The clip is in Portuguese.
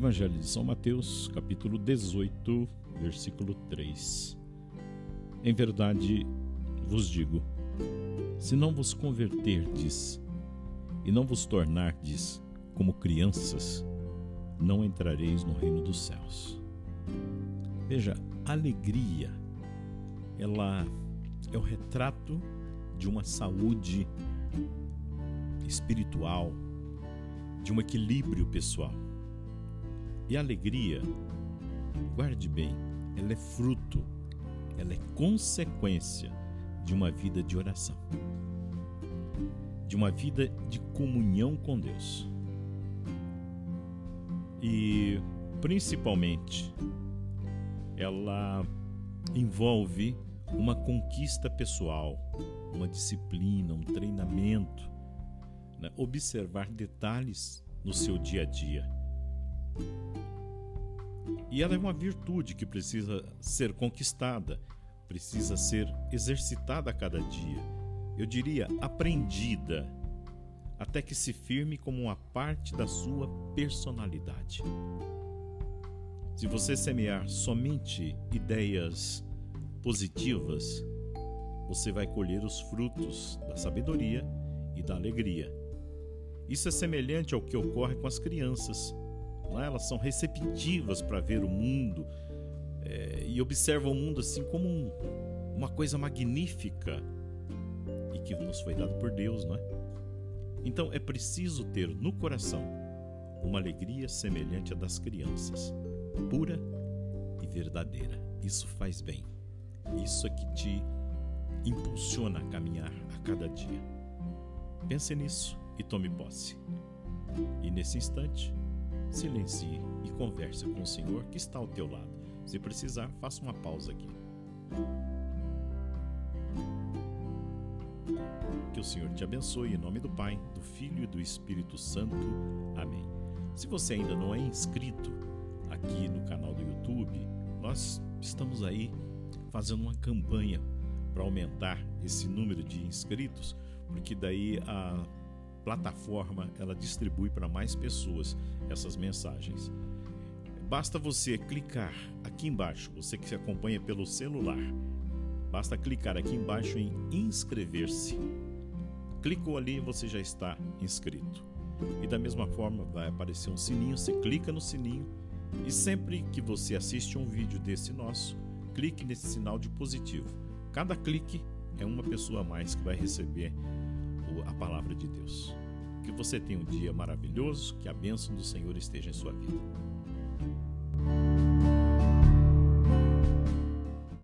Evangelho de São Mateus, capítulo 18, versículo 3. Em verdade vos digo: se não vos converterdes e não vos tornardes como crianças, não entrareis no reino dos céus. Veja, alegria, ela é o retrato de uma saúde espiritual, de um equilíbrio pessoal. E a alegria, guarde bem, ela é fruto, ela é consequência de uma vida de oração, de uma vida de comunhão com Deus. E principalmente, ela envolve uma conquista pessoal, uma disciplina, um treinamento, né? observar detalhes no seu dia a dia e ela é uma virtude que precisa ser conquistada, precisa ser exercitada a cada dia. Eu diria aprendida, até que se firme como uma parte da sua personalidade. Se você semear somente ideias positivas, você vai colher os frutos da sabedoria e da alegria. Isso é semelhante ao que ocorre com as crianças elas são receptivas para ver o mundo é, e observam o mundo assim como um, uma coisa magnífica e que nos foi dado por Deus, não é? Então é preciso ter no coração uma alegria semelhante à das crianças, pura e verdadeira. Isso faz bem. Isso é que te impulsiona a caminhar a cada dia. Pense nisso e tome posse. E nesse instante, silencie e converse com o Senhor que está ao teu lado. Se precisar, faça uma pausa aqui. Que o Senhor te abençoe em nome do Pai, do Filho e do Espírito Santo. Amém. Se você ainda não é inscrito aqui no canal do YouTube, nós estamos aí fazendo uma campanha para aumentar esse número de inscritos, porque daí a plataforma ela distribui para mais pessoas essas mensagens. Basta você clicar aqui embaixo, você que se acompanha pelo celular, basta clicar aqui embaixo em inscrever-se. Clicou ali você já está inscrito. E da mesma forma vai aparecer um sininho, você clica no sininho e sempre que você assiste um vídeo desse nosso, clique nesse sinal de positivo. Cada clique é uma pessoa a mais que vai receber a palavra de Deus. Que você tenha um dia maravilhoso, que a bênção do Senhor esteja em sua vida.